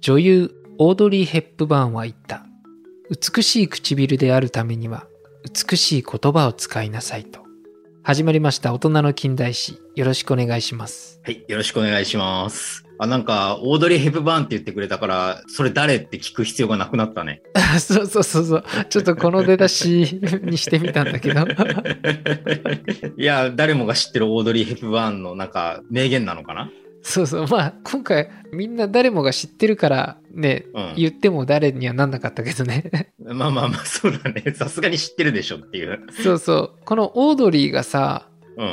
女優オードリー・ヘップバーンは言った。美しい唇であるためには美しい言葉を使いなさいと。始まりました大人の近代史。よろしくお願いします。はい、よろしくお願いします。あ、なんか、オードリー・ヘプバーンって言ってくれたから、それ誰って聞く必要がなくなったね。そうそうそうそう。ちょっとこの出だしにしてみたんだけど。いや、誰もが知ってるオードリー・ヘプバーンのなんか、名言なのかな？そうそう。まあ、今回みんな誰もが知ってるからね、うん。言っても誰にはなんなかったけどね。まあまあまあ、そうだね。さすがに知ってるでしょっていう。そうそう。このオードリーがさ、うん。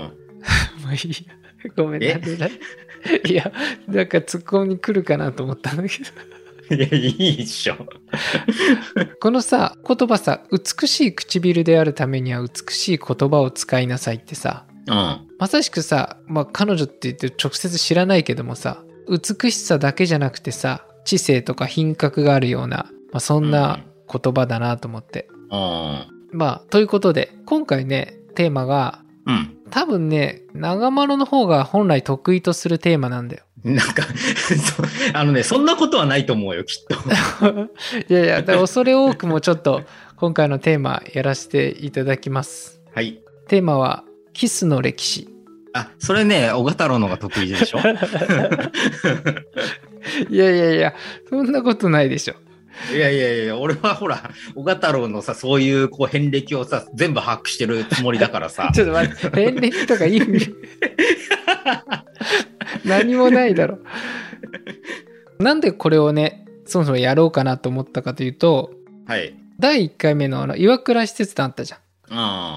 まあいいや。ごめんえなんでだいや、なんかツッコミに来るかなと思ったんだけど。いや、いいっしょ。このさ、言葉さ、美しい唇であるためには美しい言葉を使いなさいってさ、うん。まさしくさ、まあ彼女って言って直接知らないけどもさ、美しさだけじゃなくてさ、知性とか品格があるような、まあ、そんな言葉だなと思って。うん。まあ、ということで、今回ね、テーマが、うん。多分ね、長丸の方が本来得意とするテーマなんだよ。なんか あのね、そんなことはないと思うよ、きっと。いやいや、だから恐れ多くもちょっと今回のテーマやらせていただきます。はい。テーマは、キスの歴史。あ、それね、小太郎のが得意でしょ？いやいやいや、そんなことないでしょ。いやいやいや、俺はほら、小太郎のさ、そういうこう遍歴をさ、全部把握してるつもりだからさ。ちょっと待って、遍歴とか意味、何もないだろ。なんでこれをね、そもそもやろうかなと思ったかというと、はい。第1回目のあの岩倉施設団あったじゃん。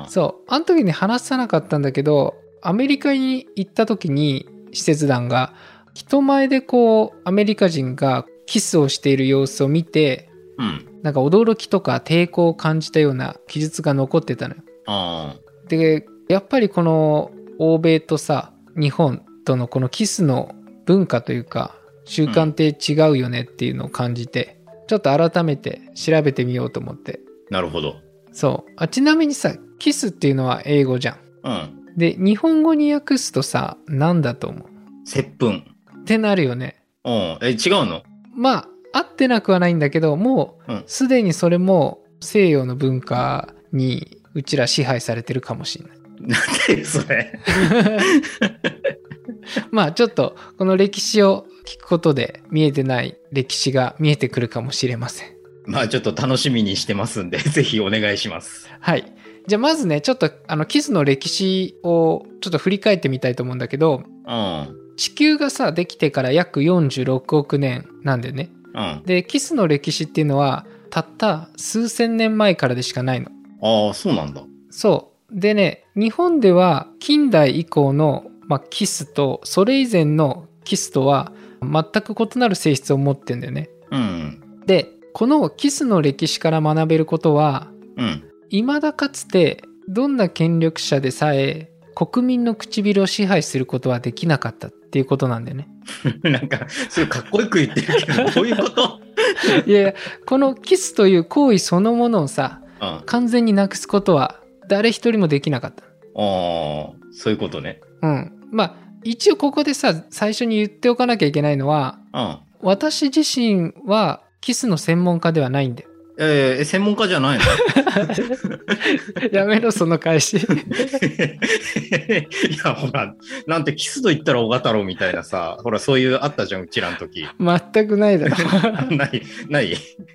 そう。あの時に話さなかったんだけど、アメリカに行った時に施設団が人前でこうアメリカ人がキスをしている様子を見てうん。なんか驚きとか抵抗を感じたような記述が残ってたのよ。あで、やっぱりこの欧米とさ、日本とのこのキスの文化というか習慣って違うよねっていうのを感じて、ちょっと改めて調べてみようと思って。あ。なるほど。そう。あちなみにさ、キスっていうのは英語じゃん。うん。で、日本語に訳すとさ、なんだと思う？接吻。ってなるよね。うん。え、違うの？まあ、合ってなくはないんだけど、もうんう、すでにそれも西洋の文化にうちら支配されてるかもしれない。なんでそれ？まあ、ちょっと、この歴史を聞くことで見えてない歴史が見えてくるかもしれません。まあちょっと楽しみにしてますんで、ぜひお願いします。はい。じゃあまずね、ちょっとあのキスの歴史をちょっと振り返ってみたいと思うんだけど、うん。地球がさ、できてから約46億年なんだよね。うん。でキスの歴史っていうのはたった数千年前からでしかないのああ、そうなんだ。そうでね日本では近代以降の、まあ、キスとそれ以前のキスとは全く異なる性質を持ってんだよねうん。でこのキスの歴史から学べることはうん。未だかつてどんな権力者でさえ国民の唇を支配することはできなかったっていうことなんだよね なんか、それかっこよく言ってるけど、どういうこと？いやいやこのキスという行為そのものをさうん。あ完全になくすことは誰一人もできなかった。あ、そういうことね。うん。まあ、一応ここでさ、最初に言っておかなきゃいけないのは、うん。私自身はキスの専門家ではないんだよ。えー、専門家じゃないの？やめろ、その返し。いや、ほら、なんてキスと言ったら小太郎みたいなさ、ほら、そういうあったじゃん、うちらの時。全くないだろ。ない、ない？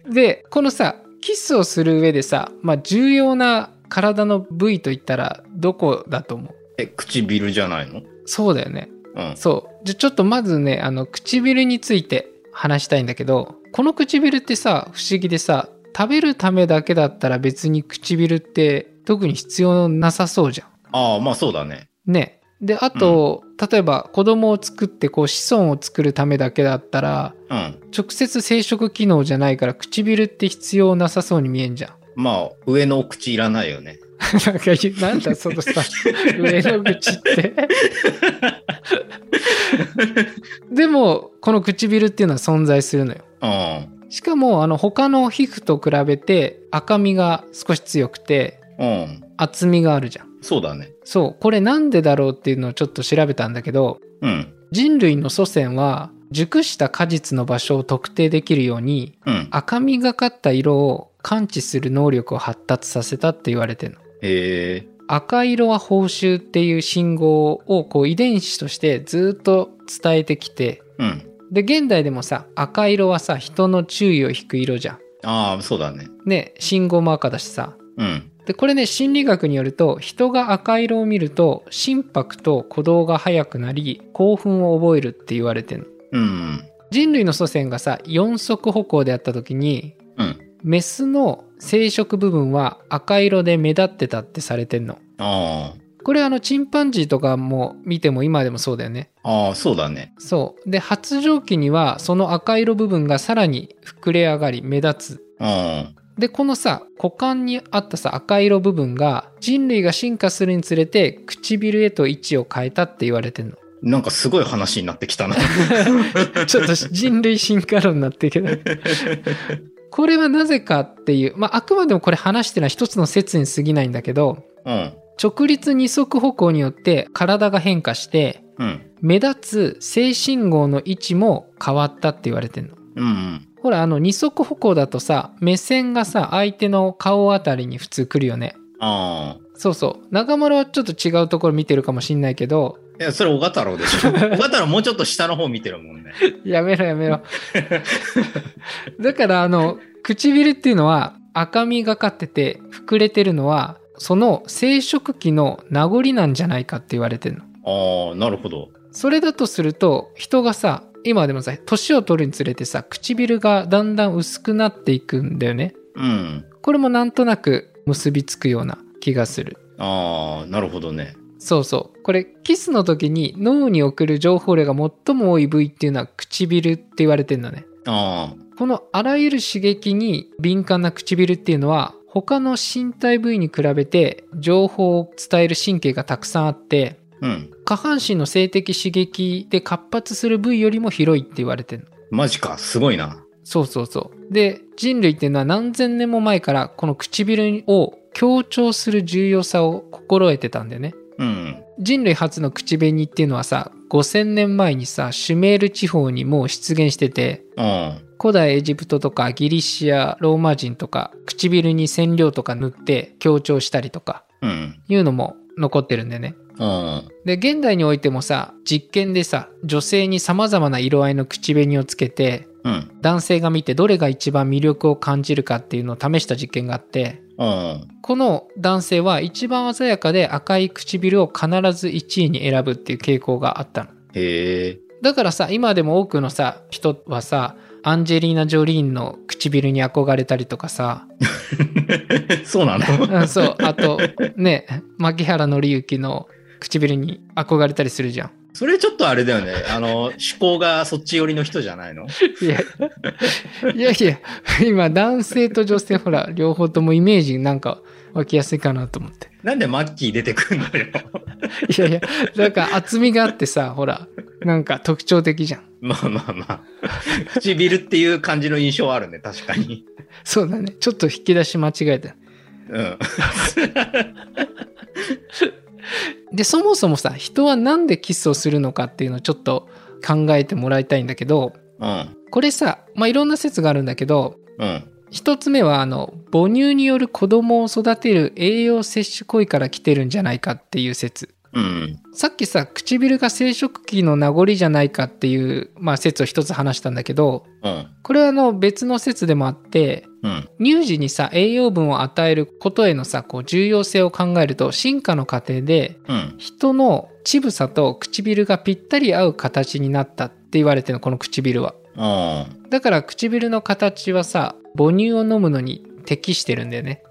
で、このさ、キスをする上でさ、まあ、重要な体の部位といったらどこだと思う？え、唇じゃないの？そうだよね。うん。そう。じゃ、ちょっとまずね、あの、唇について話したいんだけど、この唇ってさ、不思議でさ、食べるためだけだったら別に唇って特に必要なさそうじゃああ、まあそうだね。ん。ね。で、あと、例えば子供を作ってこう子孫を作るためだけだったら、うん。直接生殖機能じゃないから唇って必要なさそうに見えんじゃん。まあ、上のお口いらないよね。なんかなんだそのさ、上の口って。でも、この唇っていうのは存在するのよ。うん。しかも、あの、他の皮膚と比べて赤みが少し強くて、うん。厚みがあるじゃん。そうだね。そう、これなんでだろうっていうのをちょっと調べたんだけど、うん。人類の祖先は熟した果実の場所を特定できるように、うん。赤みがかった色を感知する能力を発達させたって言われてるの。へえ。赤色は報酬っていう信号をこう遺伝子としてずっと伝えてきて、うん。で、現代でもさ、赤色はさ、人の注意を引く色じゃん。ああ、そうだね。ね、信号も赤だしさ。うん。で、これね、心理学によると、人が赤色を見ると、心拍と鼓動が速くなり、興奮を覚えるって言われてるの。うん。人類の祖先がさ、四足歩行であった時に、うん。メスの生殖部分は赤色で目立ってたってされてんの。あこれあの、チンパンジーとかも見ても今でもそうだよね。あ。ああ、そうだね。そう。で、発情期には、その赤色部分がさらに膨れ上がり、目立つ。あで、このさ、股間にあったさ、赤色部分が、人類が進化するにつれて、唇へと位置を変えたって言われてんの。あ。なんかすごい話になってきたな。ちょっと人類進化論になってるけど。これはなぜかっていう、まあ、あくまでもこれ話してるのは一つの説に過ぎないんだけど、うん。直立二足歩行によって体が変化して、うん。目立つ性信号の位置も変わったって言われてんの。うん。ほら、あの二足歩行だとさ、目線がさ、相手の顔あたりに普通来るよね。ああ。そうそう。中丸はちょっと違うところ見てるかもしんないけど、いや、それ、小太郎でしょ。小太郎もうちょっと下の方見てるもんね。やめろやめろ。だからあの、唇っていうのは赤みがかってて膨れてるのは、その生殖期の名残なんじゃないかって言われてるの。ああ、なるほど。それだとすると、人がさ、今でもさ、年を取るにつれてさ、唇がだんだん薄くなっていくんだよね。うん。これもなんとなく結びつくような気がする。ああ、なるほどね。そうそう。これ、キスの時に脳に送る情報量が最も多い部位っていうのは唇って言われてるのね。あこのあらゆる刺激に敏感な唇っていうのは、他の身体部位に比べて情報を伝える神経がたくさんあって、あ。うん。下半身の性的刺激で活発する部位よりも広いって言われてるの。マジか。すごいな。そうそうそう。で、人類っていうのは何千年も前からこの唇を強調する重要さを心得てたんだよね。うん。人類初の口紅っていうのはさ、5000年前にさ、シュメール地方にもう出現してて、あ古代エジプトとかギリシア、ローマ人とか、唇に染料とか塗って強調したりとか。いうのも残ってるんだよね。あで、現代においてもさ、実験でさ、女性に様々な色合いの口紅をつけて、あ。うん。男性が見てどれが一番魅力を感じるかっていうのを試した実験があって。この男性は一番鮮やかで赤い唇を必ず1位に選ぶっていう傾向があったの。へえ。だからさ、今でも多くのさ、人はさ、アンジェリーナ・ジョリーンの唇に憧れたりとかさ、そうなの？うんそう、あと、ね、牧原紀之の唇に憧れたりするじゃん。それちょっとあれだよね。あの、思考がそっち寄りの人じゃないの？いや、いやいや、今男性と女性ほら、両方ともイメージなんか湧きやすいかなと思って。なんでマッキー出てくんのよ。いやいや、なんか厚みがあってさ、ほら、なんか特徴的じゃん。まあまあまあ。唇っていう感じの印象はあるね。確かに。そうだね。ちょっと引き出し間違えた。うん。で、そもそもさ、人はなんでキスをするのかっていうのをちょっと考えてもらいたいんだけど、うん。これさ、まあ、いろんな説があるんだけど、うん。一つ目は、あの、母乳による子供を育てる栄養摂取行為から来てるんじゃないかっていう説。うん。さっきさ、唇が生殖期の名残じゃないかっていう、まあ、説を一つ話したんだけど、うん。これはあの別の説でもあって、うん。乳児にさ、栄養分を与えることへのさ、こう重要性を考えると、進化の過程で、うん。人の乳房と唇がぴったり合う形になったって言われてるの、この唇は。あだから唇の形はさ、母乳を飲むのに適してるんだよね。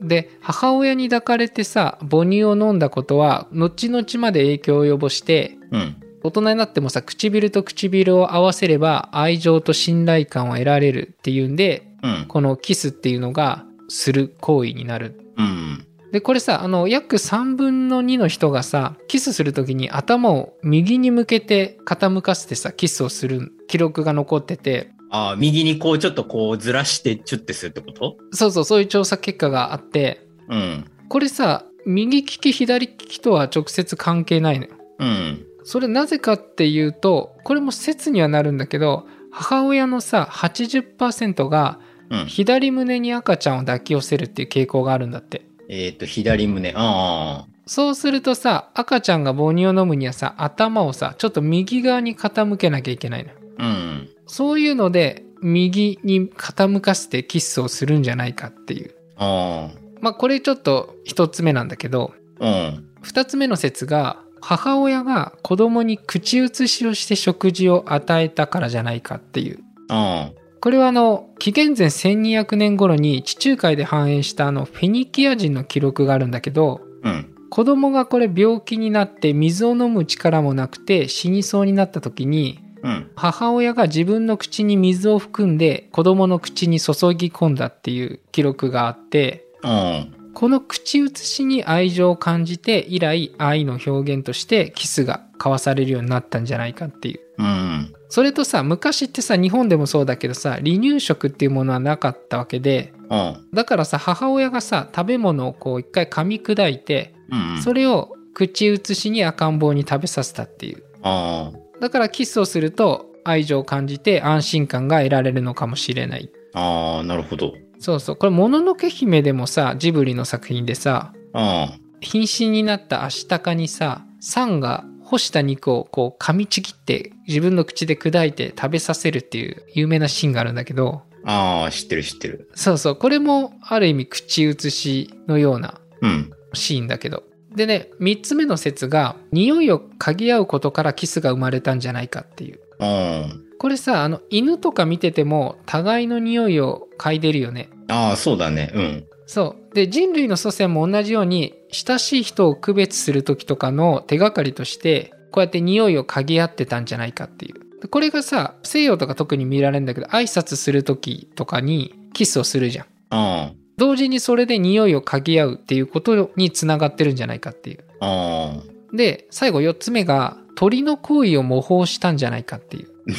で、母親に抱かれてさ、母乳を飲んだことは、後々まで影響を及ぼして、あ。うん。大人になってもさ、唇と唇を合わせれば愛情と信頼感を得られるっていうんで、うん。このキスっていうのがする行為になる。うん。で、これさ、あの、約3分の2の人がさ、キスするときに頭を右に向けて傾かせてさ、キスをする記録が残ってて、ああ、右にこうちょっとこうずらしてチュッてするってこと？そうそう、そういう調査結果があって、うん。これさ、右利き左利きとは直接関係ないのよ。うん。それなぜかっていうと、これも説にはなるんだけど、母親のさ、80%がうん。左胸に赤ちゃんを抱き寄せるっていう傾向があるんだって。えっ、と、左胸。あそうするとさ、赤ちゃんが母乳を飲むにはさ、頭をさ、ちょっと右側に傾けなきゃいけないの。うん。そういうので、右に傾かせてキスをするんじゃないかっていう。あまあこれちょっと一つ目なんだけど、あ。うん。二つ目の説が、母親が子供に口移しをして食事を与えたからじゃないかっていう。あこれはあの、紀元前1200年頃に地中海で繁栄したあの、フェニキア人の記録があるんだけど、あ。うん。子供がこれ病気になって水を飲む力もなくて死にそうになった時に、うん。母親が自分の口に水を含んで子供の口に注ぎ込んだっていう記録があって、あこの口移しに愛情を感じて以来愛の表現としてキスが交わされるようになったんじゃないかっていう。あ。うん。それとさ、昔ってさ、日本でもそうだけどさ、離乳食っていうものはなかったわけで、あだからさ、母親がさ、食べ物をこう一回噛み砕いて、あ。うん。それを口移しに赤ん坊に食べさせたっていう。あだからキスをすると愛情を感じて安心感が得られるのかもしれない。あ。ああ、なるほど。そうそう。これ、もののけ姫でもさ、ジブリの作品でさ、あ瀕死になったアシタカにさ、サンが干した肉をこう噛みちぎって自分の口で砕いて食べさせるっていう有名なシーンがあるんだけど、あ。ああ、知ってる知ってる。そうそう。これもある意味口移しのようなうん。シーンだけど。でね、三つ目の説が、匂いを嗅ぎ合うことからキスが生まれたんじゃないかっていう。あこれさ、あの、犬とか見てても、互いの匂いを嗅いでるよね。あ。ああ、そうだね。うん。そう。で、人類の祖先も同じように、親しい人を区別する時とかの手がかりとして、こうやって匂いを嗅ぎ合ってたんじゃないかっていう。でこれがさ、西洋とか特に見られるんだけど、挨拶する時とかにキスをするじゃん。あ同時にそれで匂いを嗅ぎ合うっていうことにつながってるんじゃないかっていう。あ。あで、最後4つ目が、鳥の行為を模倣したんじゃないかっていう。あ。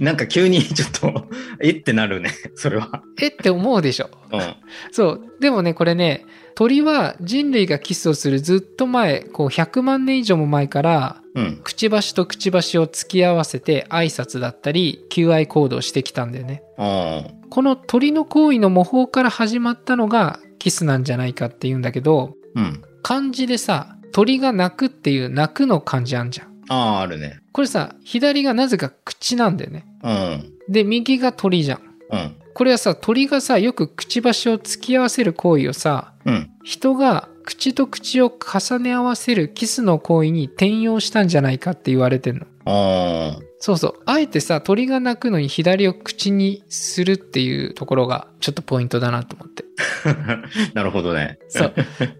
なんか急にちょっと、えってなるね。それは。えって思うでしょうん。そう。でもね、これね、鳥は人類がキスをするずっと前、こう100万年以上も前から、うん。くちばしとくちばしを突き合わせて挨拶だったり、求愛行動をしてきたんだよね。あこの鳥の行為の模倣から始まったのがキスなんじゃないかっていうんだけど、あ。うん。漢字でさ、鳥が鳴くっていう鳴くの漢字あんじゃん。ああ、あるね。これさ、左がなぜか口なんだよね。うん。で、右が鳥じゃん。うん。これはさ、鳥がさ、よくくちばしを突き合わせる行為をさ、うん。人が口と口を重ね合わせるキスの行為に転用したんじゃないかって言われてるの。あそうそう。あえてさ、鳥が鳴くのに左を口にするっていうところがちょっとポイントだなと思って。あ。なるほどね。そう。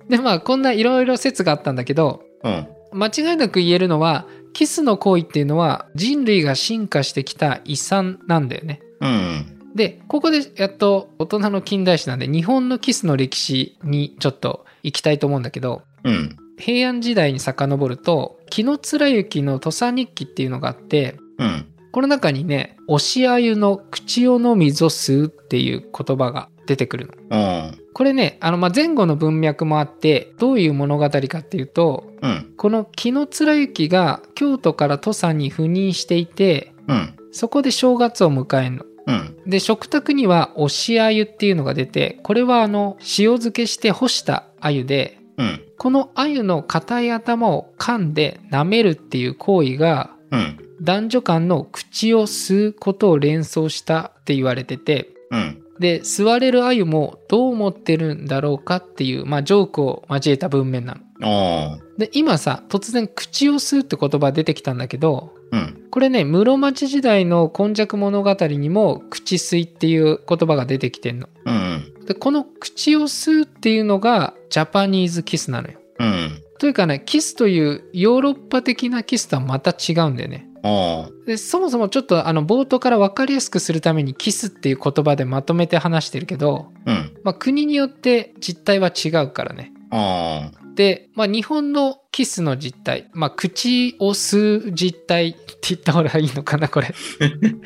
で、まあ、こんないろいろ説があったんだけど、うん。間違いなく言えるのは、キスの行為っていうのは人類が進化してきた遺産なんだよね。うん。で、ここでやっと大人の近代史なんで、日本のキスの歴史にちょっと行きたいと思うんだけど、うん。平安時代に遡ると、紀貫之の土佐日記っていうのがあって、うん。この中にね、押しあゆの口をのみぞ吸うっていう言葉が出てくるの。うん。これね、あの、まあ、前後の文脈もあって、どういう物語かっていうと、うん。この紀貫之が京都から土佐に赴任していて、うん。そこで正月を迎えるの。うん。で、食卓には押しあゆっていうのが出て、これはあの、塩漬けして干したあゆで、うん。このあゆの硬い頭を噛んで舐めるっていう行為が、うん。男女間の口を吸うことを連想したって言われてて、うん。で、吸われるあゆもどう思ってるんだろうかっていう、まあ、ジョークを交えた文面なの。で、今さ、突然口を吸うって言葉出てきたんだけど、うん。これね、室町時代の今昔物語にも口吸いっていう言葉が出てきてんの。うん。で、この口を吸うっていうのがジャパニーズキスなのよ。うん。というかね、キスというヨーロッパ的なキスとはまた違うんだよね。で、そもそもちょっとあの冒頭から分かりやすくするためにキスっていう言葉でまとめて話してるけど、うん。まあ国によって実態は違うからね。で、まあ日本のキスの実態、まあ口を吸う実態って言った方がいいのかな、これ。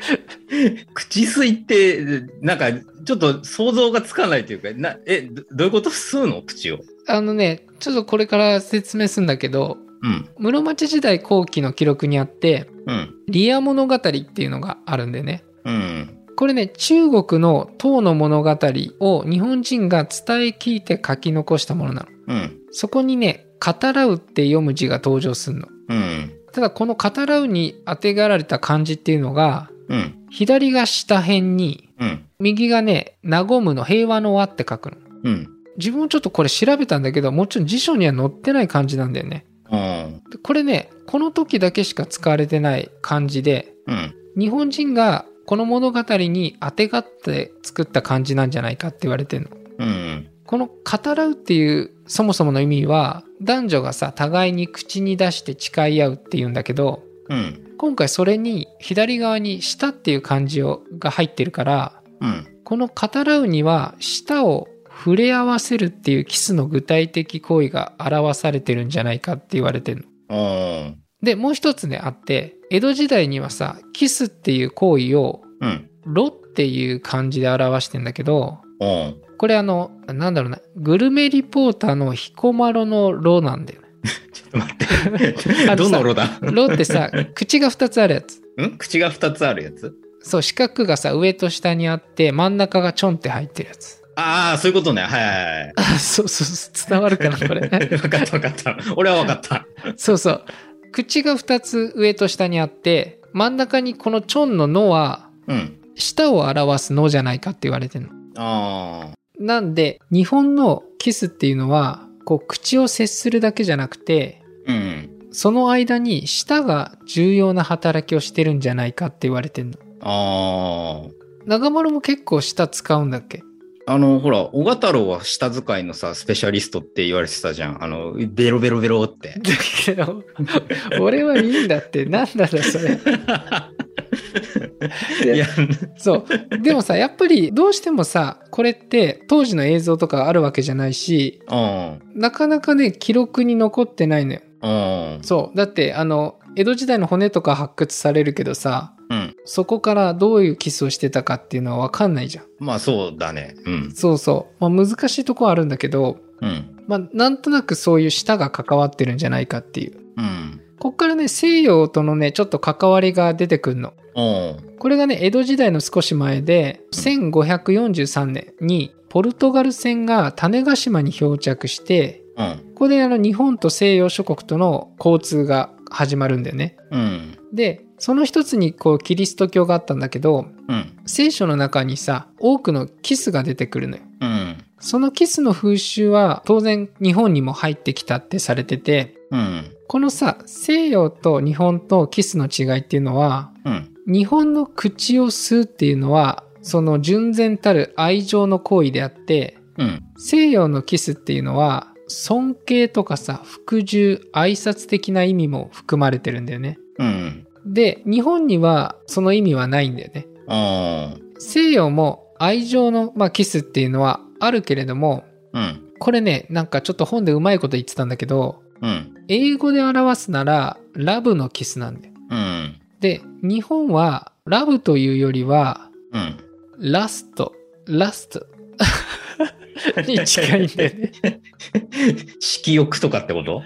口吸いって、なんか、ちょっと想像がつかないというか、な、え、どどういうこと？吸うの？口を。あのね、ちょっとこれから説明するんだけど、うん。室町時代後期の記録にあって、うん。リア物語っていうのがあるんでね。うん。これね、中国の唐の物語を日本人が伝え聞いて書き残したものなの。うん。そこにね、語らうって読む字が登場するの。うん。ただこの語らうに当てがられた漢字っていうのが、うん。左が下辺に、うん。右がね、和むの平和の和って書くの。うん。自分もちょっとこれ調べたんだけど、もちろん辞書には載ってない漢字なんだよね。これね、この時だけしか使われてない漢字で、うん。日本人がこの物語に当てがって作った漢字なんじゃないかって言われてるの。うん。この語らうっていうそもそもの意味は、男女がさ、互いに口に出して誓い合うっていうんだけど、うん。今回それに左側に舌っていう漢字をが入ってるから、うん。この語らうには舌を触れ合わせるっていうキスの具体的行為が表されてるんじゃないかって言われてるの。うん。で、もう一つね、あって、江戸時代にはさ、キスっていう行為を、うん。ロっていう漢字で表してんだけど、うん。これあの、なんだろうな、グルメリポーターの彦摩呂のロなんだよね。ちょっと待って。どのロだ？ロってさ、口が二つあるやつ。ん？口が二つあるやつ？そう、四角がさ、上と下にあって、真ん中がちょんって入ってるやつ。ああ、そういうことね。はいはいはい。あ、そうそうそう、伝わるかな、これ。分かった分かった。俺は分かった。そうそう。口が二つ上と下にあって、真ん中にこのちょんののは、うん。舌を表すのじゃないかって言われてるの。ああ。なんで、日本のキスっていうのは、こう、口を接するだけじゃなくて、うん。その間に舌が重要な働きをしてるんじゃないかって言われてるの。ああ。長丸も結構舌使うんだっけ？あの、ほら、小賀太郎は舌使いのさ、スペシャリストって言われてたじゃん。あの、ベロベロベロって。だけど、俺はいいんだって、なんだろ、それ。いや、そう。でもさ、やっぱりどうしてもさ、これって当時の映像とかあるわけじゃないし、うん。なかなかね、記録に残ってないのよ。うん。そう。だって、あの、江戸時代の骨とか発掘されるけどさ、うん。そこからどういうキスをしてたかっていうのはわかんないじゃん。まあそうだね。うん。そうそう。まあ難しいとこはあるんだけど、うん。まあなんとなくそういう舌が関わってるんじゃないかっていう。うん。こっからね、西洋とのね、ちょっと関わりが出てくるの。うん。これがね、江戸時代の少し前で、1543年にポルトガル船が種子島に漂着して、うん。ここであの日本と西洋諸国との交通が始まるんだよね。うん。で、その一つにこうキリスト教があったんだけど、うん。聖書の中にさ、多くのキスが出てくるのよ。うん。そのキスの風習は当然日本にも入ってきたってされてて、うん。このさ、西洋と日本とキスの違いっていうのは、うん。日本の口を吸うっていうのは、その純然たる愛情の行為であって、うん。西洋のキスっていうのは、尊敬とかさ、服従、挨拶的な意味も含まれてるんだよね。うん。で、日本にはその意味はないんだよね。あ西洋も愛情の、まあ、キスっていうのはあるけれども、あ。うん。これね、なんかちょっと本でうまいこと言ってたんだけど、うん。英語で表すなら、ラブのキスなんだよ。うん。で、日本は、ラブというよりは、うん。ラスト、ラストに 近いんだよね。色欲とかってこと？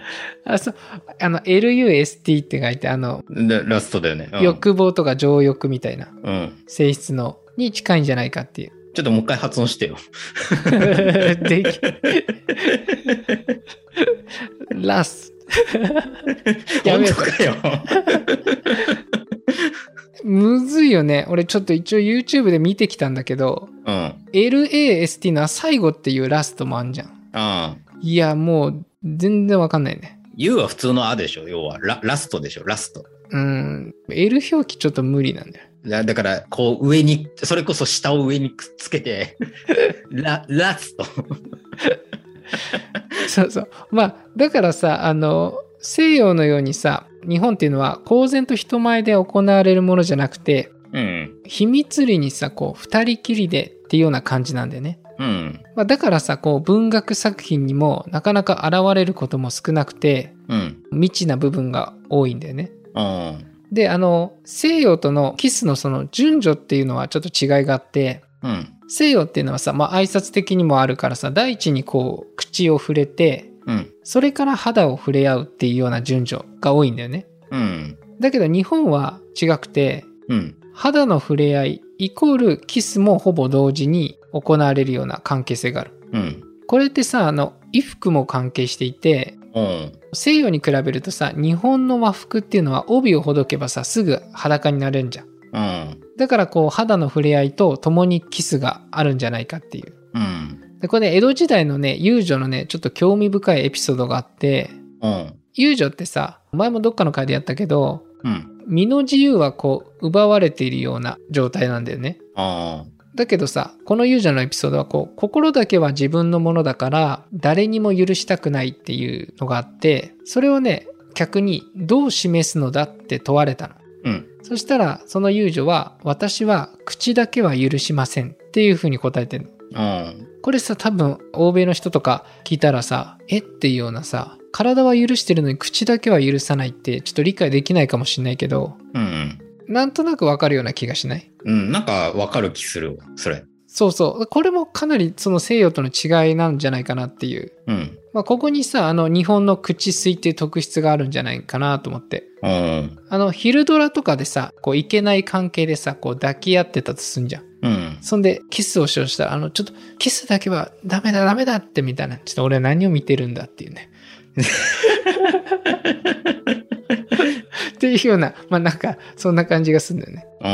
あ、そう、あの、LUST って書いて、あの、でラストだよね。うん、欲望とか情欲みたいなうん。性質の、に近いんじゃないかっていう。ちょっともう一回発音してよ。でき、ラスやめよ本当かよ。むずいよね。俺ちょっと一応 YouTube で見てきたんだけど、うん。LAST のは最後っていうラストもあんじゃん。ああ。いや、もう全然わかんないね。U は普通のあでしょ要はラ。ラストでしょラスト。うん。L 表記ちょっと無理なんだよ。だだから、こう上に、それこそ下を上にくっつけて、ラ、ラスト。そうそう。まあ、だからさ、あの、西洋のようにさ、日本っていうのは公然と人前で行われるものじゃなくて、うん。秘密裏にさ、こう、二人きりでっていうような感じなんだよね。うん。まあ、だからさ、こう、文学作品にもなかなか現れることも少なくて、うん。未知な部分が多いんだよね。うん。で、あの、西洋とのキスのその順序っていうのはちょっと違いがあって、うん。西洋っていうのはさ、まあ挨拶的にもあるからさ、第一にこう、口を触れて、うん。それから肌を触れ合うっていうような順序が多いんだよね。うん。だけど日本は違くて、うん。肌の触れ合いイコールキスもほぼ同時に行われるような関係性がある。うん。これってさ、あの、衣服も関係していて、うん。西洋に比べるとさ、日本の和服っていうのは帯をほどけばさ、すぐ裸になれるんじゃん。うん。だからこう肌の触れ合いと共にキスがあるんじゃないかっていう。うん。で、これね、江戸時代のね、遊女のね、ちょっと興味深いエピソードがあって、うん。遊女ってさ、前もどっかの回でやったけど、うん。身の自由はこう、奪われているような状態なんだよね。あだけどさ、この遊女のエピソードはこう、心だけは自分のものだから、誰にも許したくないっていうのがあって、それをね、客にどう示すのだって問われたの。うん。そしたら、その遊女は、私は口だけは許しませんっていうふうに答えてるの。うん。これさ、多分、欧米の人とか聞いたらさ、えっていうようなさ、体は許してるのに口だけは許さないって、ちょっと理解できないかもしれないけど、うん。なんとなくわかるような気がしない？うん。なんかわかる気するわ。それ。そうそう。これもかなりその西洋との違いなんじゃないかなっていう。うん。まあ、ここにさ、あの、日本の口水っていう特質があるんじゃないかなと思って。うん。あの、昼ドラとかでさ、こう、いけない関係でさ、こう、抱き合ってたとすんじゃん。うん。そんで、キスをしようとしたら、あの、ちょっと、キスだけはダメだ、ダメだってみたいな。ちょっと俺は何を見てるんだっていうね。っていうような、まあなんか、そんな感じがするんだよね。う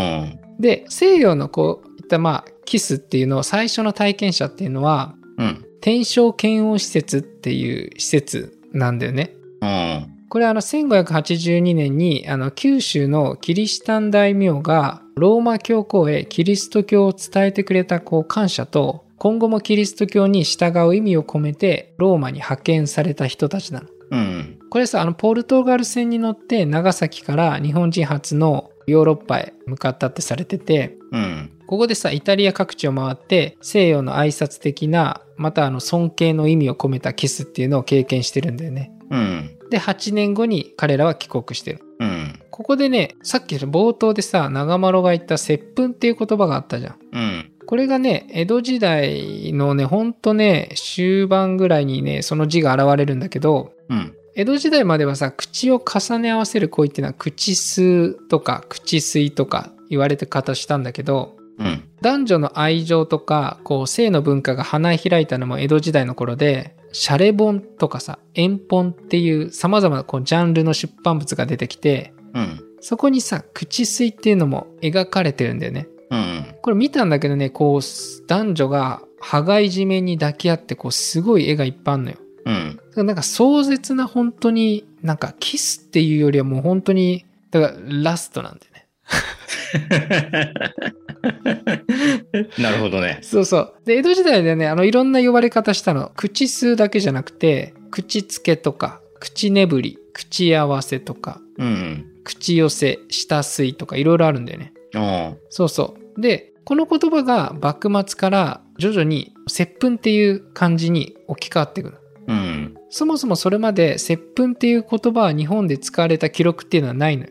ん。で、西洋のこういったまあ、キスっていうのを最初の体験者っていうのは、うん。天正検温施設っていう施設なんだよね。うん。これあの1582年にあの九州のキリシタン大名がローマ教皇へキリスト教を伝えてくれたこう感謝と今後もキリスト教に従う意味を込めてローマに派遣された人たちなの。うん。これさ、あのポルトガル船に乗って長崎から日本人初のヨーロッパへ向かったってされてて、うん。ここでさ、イタリア各地を回って西洋の挨拶的な、またあの尊敬の意味を込めたキスっていうのを経験してるんだよね。うん。で、8年後に彼らは帰国してる。うん。ここでね、さっきの冒頭でさ、長丸が言った接吻っていう言葉があったじゃん。うん。これがね、江戸時代のね、ほんとね、終盤ぐらいにね、その字が現れるんだけど、うん。江戸時代まではさ、口を重ね合わせる行為っていうのは、口吸とか口水とか言われて方したんだけど、うん。男女の愛情とか、こう、性の文化が花開いたのも江戸時代の頃で、シャレ本とかさ、円本っていう様々なこうジャンルの出版物が出てきて、うん。そこにさ、口水っていうのも描かれてるんだよね。うん。これ見たんだけどね、こう、男女が羽交い締めに抱き合って、こう、すごい絵がいっぱいあるのよ。うん。なんか壮絶な本当に、なんかキスっていうよりはもう本当に、だからラストなんだよね。なるほどね。そうそう。で、江戸時代でね、あの、いろんな呼ばれ方したの。口吸うだけじゃなくて、口つけとか、口ねぶり、口合わせとか、うん。口寄せ、舌吸いとかいろいろあるんだよね。あそうそう。で、この言葉が幕末から徐々に接吻っていう漢字に置き換わっていくの。あ。うん。そもそもそれまで接吻っていう言葉は日本で使われた記録っていうのはないのよ。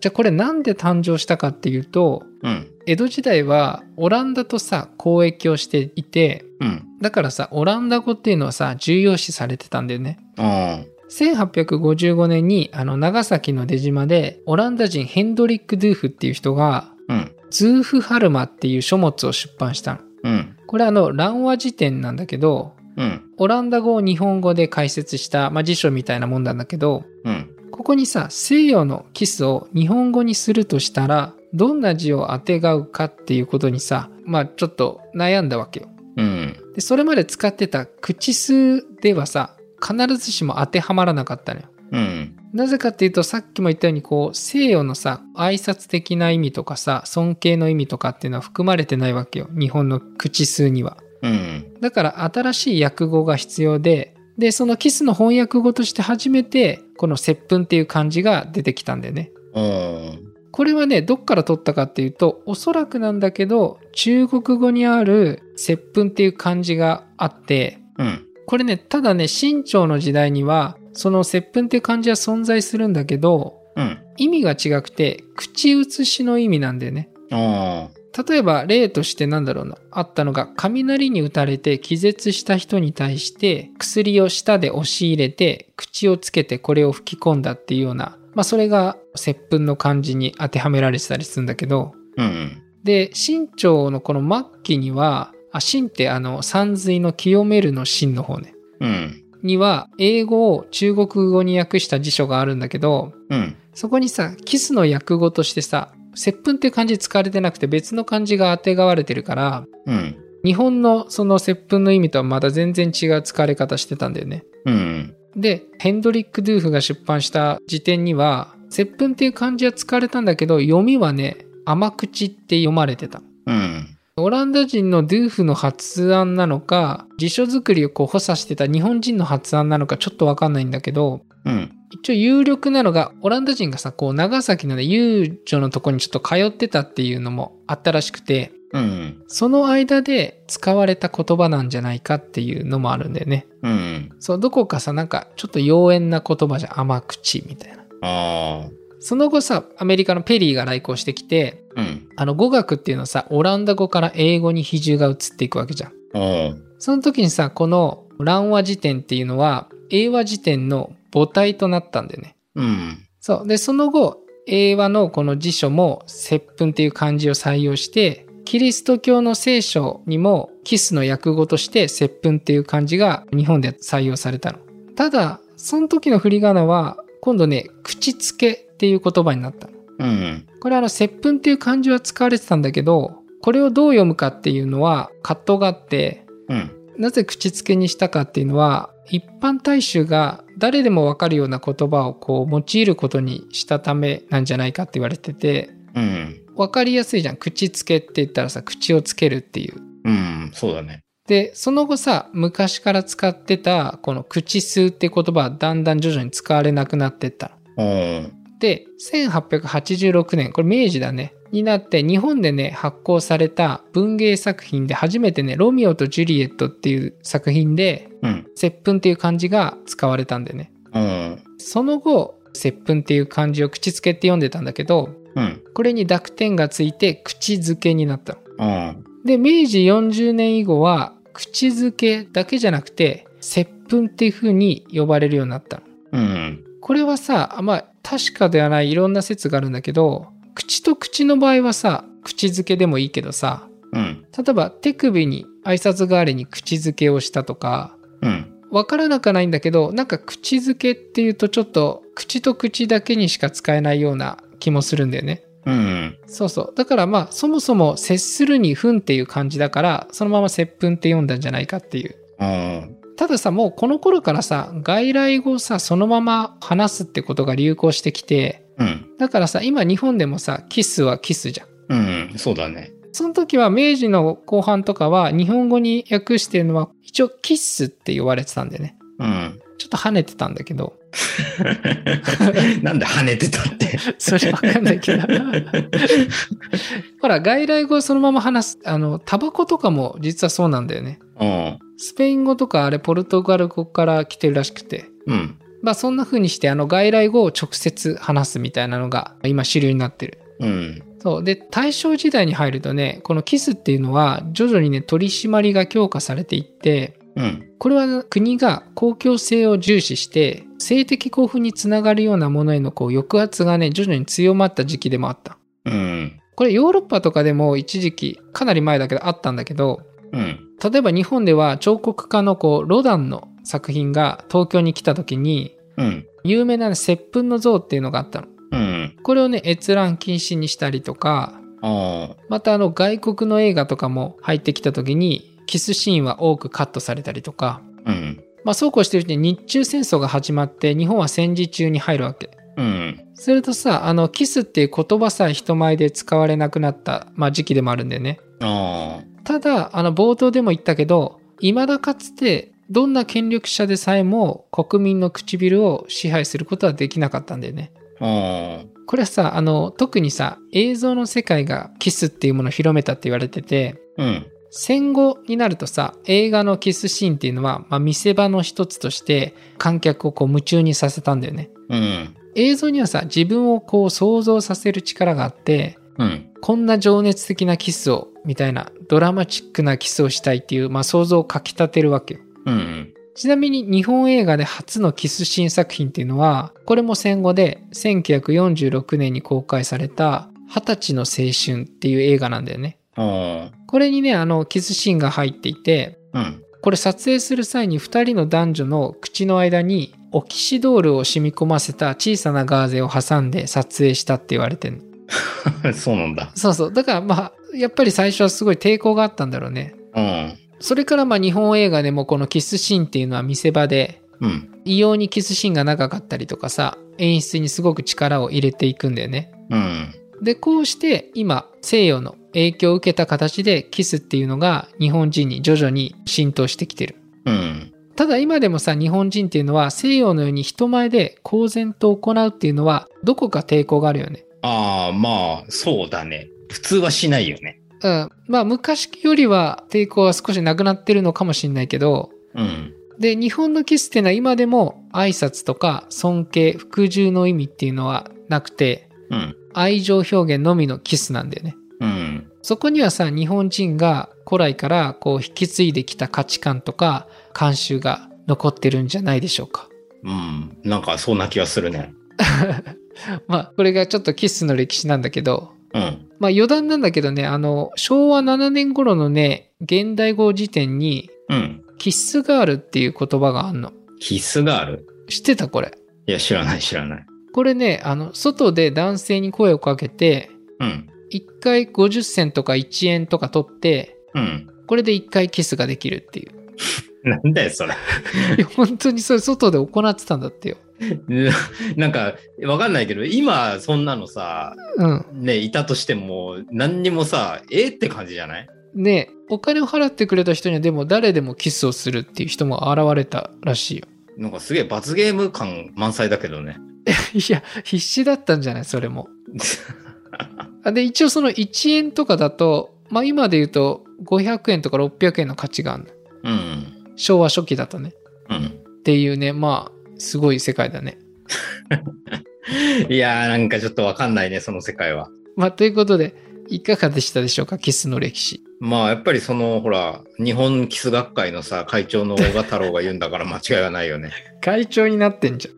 じゃあこれなんで誕生したかっていうと、うん。江戸時代はオランダとさ、交易をしていて、うん。だからさ、オランダ語っていうのはさ、重要視されてたんだよね。あ1855年にあの長崎の出島でオランダ人ヘンドリック・ドゥーフっていう人があ。うん。ズーフ・ハルマっていう書物を出版したの。うん。これあの乱和辞典なんだけど、うん。オランダ語を日本語で解説した、まあ、辞書みたいなもんなんだけど、うん。ここにさ、西洋のキスを日本語にするとしたら、どんな字をあてがうかっていうことにさ、まあちょっと悩んだわけよ。うん。で、それまで使ってた口数ではさ、必ずしも当てはまらなかったのよ。うん。なぜかっていうと、さっきも言ったように、こう、西洋のさ、挨拶的な意味とかさ、尊敬の意味とかっていうのは含まれてないわけよ。日本の口数には。うん。だから新しい訳語が必要で、で、そのキスの翻訳語として初めて、この接吻っていう漢字が出てきたんだよね。うん。これはね、どっから取ったかっていうと、おそらくなんだけど、中国語にある接吻っていう漢字があって、うん。これね、ただね、清朝の時代には、その接吻って漢字は存在するんだけど、うん。意味が違くて、口移しの意味なんだよね。例えば例としてなんだろうな、あったのが、雷に打たれて気絶した人に対して薬を舌で押し入れて口をつけてこれを吹き込んだっていうような、まあそれが接吻の漢字に当てはめられてたりするんだけど、うん。で、清朝のこの末期には、あ、清ってあの、山水の清めるの清の方ね。うん。には、英語を中国語に訳した辞書があるんだけど、うん。そこにさ、キスの訳語としてさ、接吻って漢字使われてなくて別の漢字が当てがわれてるから、うん。日本のその接吻の意味とはまた全然違う使われ方してたんだよね。うん。で、ヘンドリック・ドゥーフが出版した時点には、接吻っていう漢字は使われたんだけど、読みはね、甘口って読まれてた。うん。オランダ人のドゥーフの発案なのか、辞書作りをこう補佐してた日本人の発案なのかちょっとわかんないんだけど、うん。一応有力なのが、オランダ人がさ、こう長崎のね、遊女のとこにちょっと通ってたっていうのもあったらしくて、うん。その間で使われた言葉なんじゃないかっていうのもあるんだよね。うん。そう、どこかさ、なんかちょっと妖艶な言葉じゃん甘口みたいな。ああ。その後さ、アメリカのペリーが来航してきて、うん。あの語学っていうのはさ、オランダ語から英語に比重が移っていくわけじゃん。その時にさ、この乱和辞典っていうのは、英和辞典の母体となったんだよね。うん。そう。で、その後、英和のこの辞書も、接吻っていう漢字を採用して、キリスト教の聖書にも、キスの訳語として、接吻っていう漢字が日本で採用されたの。ただ、その時の振り仮名は、今度ね、口つけっていう言葉になったの。うん。これあの、接吻っていう漢字は使われてたんだけど、これをどう読むかっていうのは葛藤があって、うん。なぜ口つけにしたかっていうのは、一般大衆が誰でもわかるような言葉をこう用いることにしたためなんじゃないかって言われてて、うん。わかりやすいじゃん。口つけって言ったらさ、口をつけるっていう。うん。そうだね。で、その後さ、昔から使ってた、この口吸うって言葉はだんだん徐々に使われなくなってったうで、1886年、これ明治だね。になって、日本でね、発行された文芸作品で初めてね、ロミオとジュリエットっていう作品で、うん。接吻っていう漢字が使われたんだよね。その後、接吻っていう漢字を口つけって読んでたんだけど、うん。これに濁点がついて口づけになったの。で、明治40年以後は、口づけだけじゃなくて、接吻っていう風に呼ばれるようになったの。うん。これはさ、まあ、確かではないいろんな説があるんだけど、口と口の場合はさ、口づけでもいいけどさ、うん。例えば手首に挨拶代わりに口づけをしたとか、うん。わからなくはないんだけど、なんか口づけっていうとちょっと口と口だけにしか使えないような気もするんだよね。うん。そうそう。だからまあそもそも接するにふんっていう感じだから、そのまま接吻って読んだんじゃないかっていう。おうたださ、もうこの頃からさ、外来語をさ、そのまま話すってことが流行してきて、うん。だからさ、今日本でもさ、キスはキスじゃん。うん。そうだね。その時は明治の後半とかは日本語に訳してるのは一応キッスって言われてたんでね。うん。ちょっと跳ねてたんだけど。なんで跳ねてたって。それわかんないけど。ほら、外来語をそのまま話す。あの、タバコとかも実はそうなんだよね。うん。スペイン語とかあれポルトガル語から来てるらしくて。うん。まあそんな風にしてあの外来語を直接話すみたいなのが今主流になってる。うん。そう。で、大正時代に入るとね、このキスっていうのは徐々にね、取り締まりが強化されていって、うん。これは国が公共性を重視して、性的興奮につながるようなものへのこう抑圧がね、徐々に強まった時期でもあった。うん。これヨーロッパとかでも一時期、かなり前だけどあったんだけど、うん。例えば日本では彫刻家のこう、ロダンの作品が東京に来た時に、うん。有名なね接吻の像っていうのがあったの。うん。これをね、閲覧禁止にしたりとか。またあの外国の映画とかも入ってきた時に、キスシーンは多くカットされたりとか、うん。まあそうこうしてるうちに日中戦争が始まって日本は戦時中に入るわけ。うん。するとさ、あの、キスっていう言葉さえ人前で使われなくなった、まあ時期でもあるんだよね。あただ、あの、冒頭でも言ったけど、未だかつて、どんな権力者でさえも国民の唇を支配することはできなかったんだよね。これはさ、あの、特にさ、映像の世界がキスっていうものを広めたって言われてて、うん。戦後になるとさ、映画のキスシーンっていうのは、まあ、見せ場の一つとして観客をこう夢中にさせたんだよね。うん。映像にはさ、自分をこう想像させる力があって、うん。こんな情熱的なキスを、みたいな、ドラマチックなキスをしたいっていう、まあ想像をかき立てるわけよ。うんうん。ちなみに日本映画で初のキスシーン作品っていうのは、これも戦後で1946年に公開された二十歳の青春っていう映画なんだよね。おーこれにね、あの、キスシーンが入っていて、うん。これ撮影する際に2人の男女の口の間にオキシドールを染み込ませた小さなガーゼを挟んで撮影したって言われてるの そうなんだ。そうそうだからまあやっぱり最初はすごい抵抗があったんだろうねうん。それからまあ日本映画でもこのキスシーンっていうのは見せ場でうん。異様にキスシーンが長かったりとかさ演出にすごく力を入れていくんだよねうん。でこうして今西洋の影響を受けた形でキスっていうのが日本人に徐々に浸透してきてるうん。ただ今でもさ日本人っていうのは西洋のように人前で公然と行うっていうのはどこか抵抗があるよね。ああ、まあ、そうだね。普通はしないよね。うん。まあ昔よりは抵抗は少しなくなってるのかもしれないけど、うん。で、日本のキスっていうのは今でも挨拶とか尊敬、服従の意味っていうのはなくて、うん。愛情表現のみのキスなんだよね。うん。そこにはさ、日本人が古来からこう引き継いできた価値観とか慣習が残ってるんじゃないでしょうか。うん。なんか、そんな気がするね。まあ、これがちょっとキスの歴史なんだけど、うん。まあ余談なんだけどね、あの、昭和7年頃のね、現代語辞典に、うん。キッスガールっていう言葉があんの。キスがある知ってたこれ？いや、知らない、知らない。これね、あの、外で男性に声をかけて、うん。1回50銭とか1円とか取って、うん。これで1回キスができるっていう。なんだよ、それ。いや本当にそれ外で行ってたんだってよ。なんか、わかんないけど、今、そんなのさ、うん。ね、いたとしても、何にもさ、えって感じじゃない？ねお金を払ってくれた人にはでも誰でもキスをするっていう人も現れたらしいよ。なんかすげえ罰ゲーム感満載だけどね。いや、必死だったんじゃない？それも。あで、一応その1円とかだと、まあ今で言うと500円とか600円の価値があるの。うん。昭和初期だとね。うん。っていうね、まあ、すごい世界だね。いやー、なんかちょっとわかんないね、その世界は。まあ、ということで、いかがでしたでしょうか？キスの歴史。まあ、やっぱりその、ほら、日本キス学会のさ、会長の大賀太郎が言うんだから間違いはないよね。会長になってんじゃん。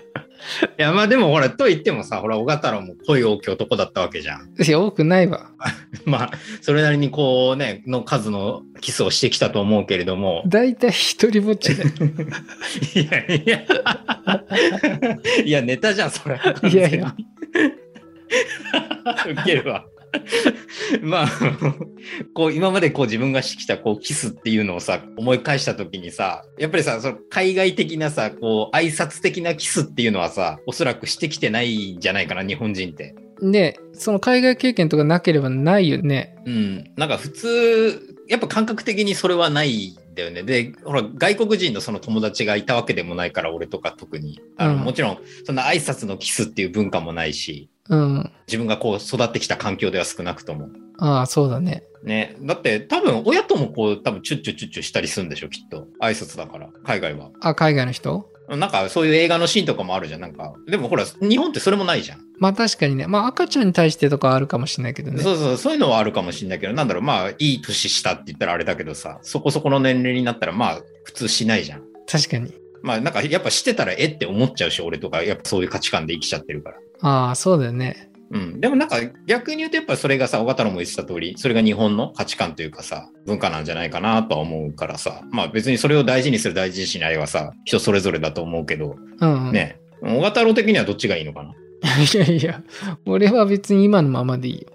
いや、まあでもほら、と言ってもさ、ほら、大賀太郎も恋多き男だったわけじゃん。いや、多くないわ。まあ、それなりにこうね、の数のキスをしてきたと思うけれども。だいたい一人ぼっちで。いやいや。いや、ネタじゃん、それ。いやいや。ウケるわ。まあ、こう、今までこう自分がしてきたこうキスっていうのをさ、思い返した時にさ、やっぱりさ、その海外的なさ、こう、挨拶的なキスっていうのはさ、おそらくしてきてないんじゃないかな、日本人って。ねその海外経験とかなければないよね。うん。なんか普通、やっぱ感覚的にそれはないんだよね。で、ほら、外国人のその友達がいたわけでもないから、俺とか特に。あの、うんもちろん、そんな挨拶のキスっていう文化もないし、うん。自分がこう育ってきた環境では少なくとも。ああ、そうだね。ね。だって多分親ともこう多分チュッチュチュッチュしたりするんでしょ、きっと。挨拶だから、海外は。あ、海外の人なんかそういう映画のシーンとかもあるじゃん。なんか。でもほら、日本ってそれもないじゃん。まあ確かにね。まあ赤ちゃんに対してとかあるかもしれないけどね。そうそう、そういうのはあるかもしれないけど、なんだろう、まあ、いい年したって言ったらあれだけどさ、そこそこの年齢になったら、まあ、普通しないじゃん。確かに。まあ、なんか、やっぱしてたら、えって思っちゃうし、俺とか、やっぱそういう価値観で生きちゃってるから。ああ、そうだよね。うん。でもなんか、逆に言うと、やっぱそれがさ、小太郎も言ってた通り、それが日本の価値観というかさ、文化なんじゃないかなとは思うからさ、まあ別にそれを大事にする大事にしないはさ、人それぞれだと思うけど、うん、うん。ね。小太郎的にはどっちがいいのかな？いやいや、俺は別に今のままでいいよ。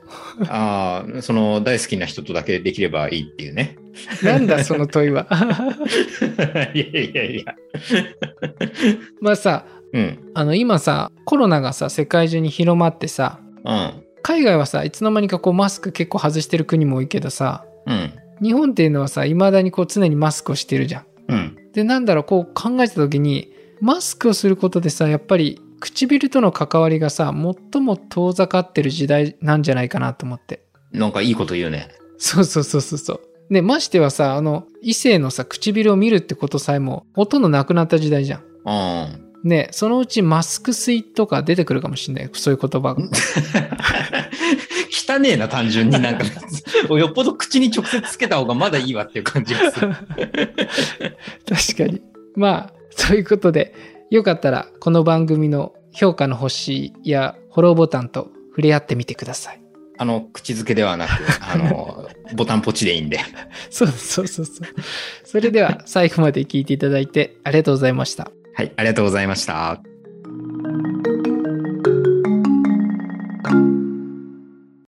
ああ、その大好きな人とだけできればいいっていうね。なんだその問いは。いやいやいや。まあさ、うん。あの今さ、コロナがさ、世界中に広まってさ、うん。海外はさ、いつの間にかこうマスク結構外してる国も多いけどさ、うん。日本っていうのはさ、未だにこう常にマスクをしてるじゃん。うん。で、なんだろう、こう考えた時に、マスクをすることでさ、やっぱり唇との関わりがさ、最も遠ざかってる時代なんじゃないかなと思って。なんかいいこと言うね。そうそうそうそうそう。で、ましてはさ、あの、異性のさ、唇を見るってことさえも、ほとんどなくなった時代じゃん。うん。ね、そのうちマスク水とか出てくるかもしれない。そういう言葉が。汚ねえな、単純になんか。よっぽど口に直接つけた方がまだいいわっていう感じがする。確かに。まあ、そういうことで、よかったらこの番組の評価の星やフォローボタンと触れ合ってみてください。あの、口づけではなく、あの、ボタンポチでいいんで。そうそうそうそう。それでは最後まで聞いていただいてありがとうございました。はい、ありがとうございました。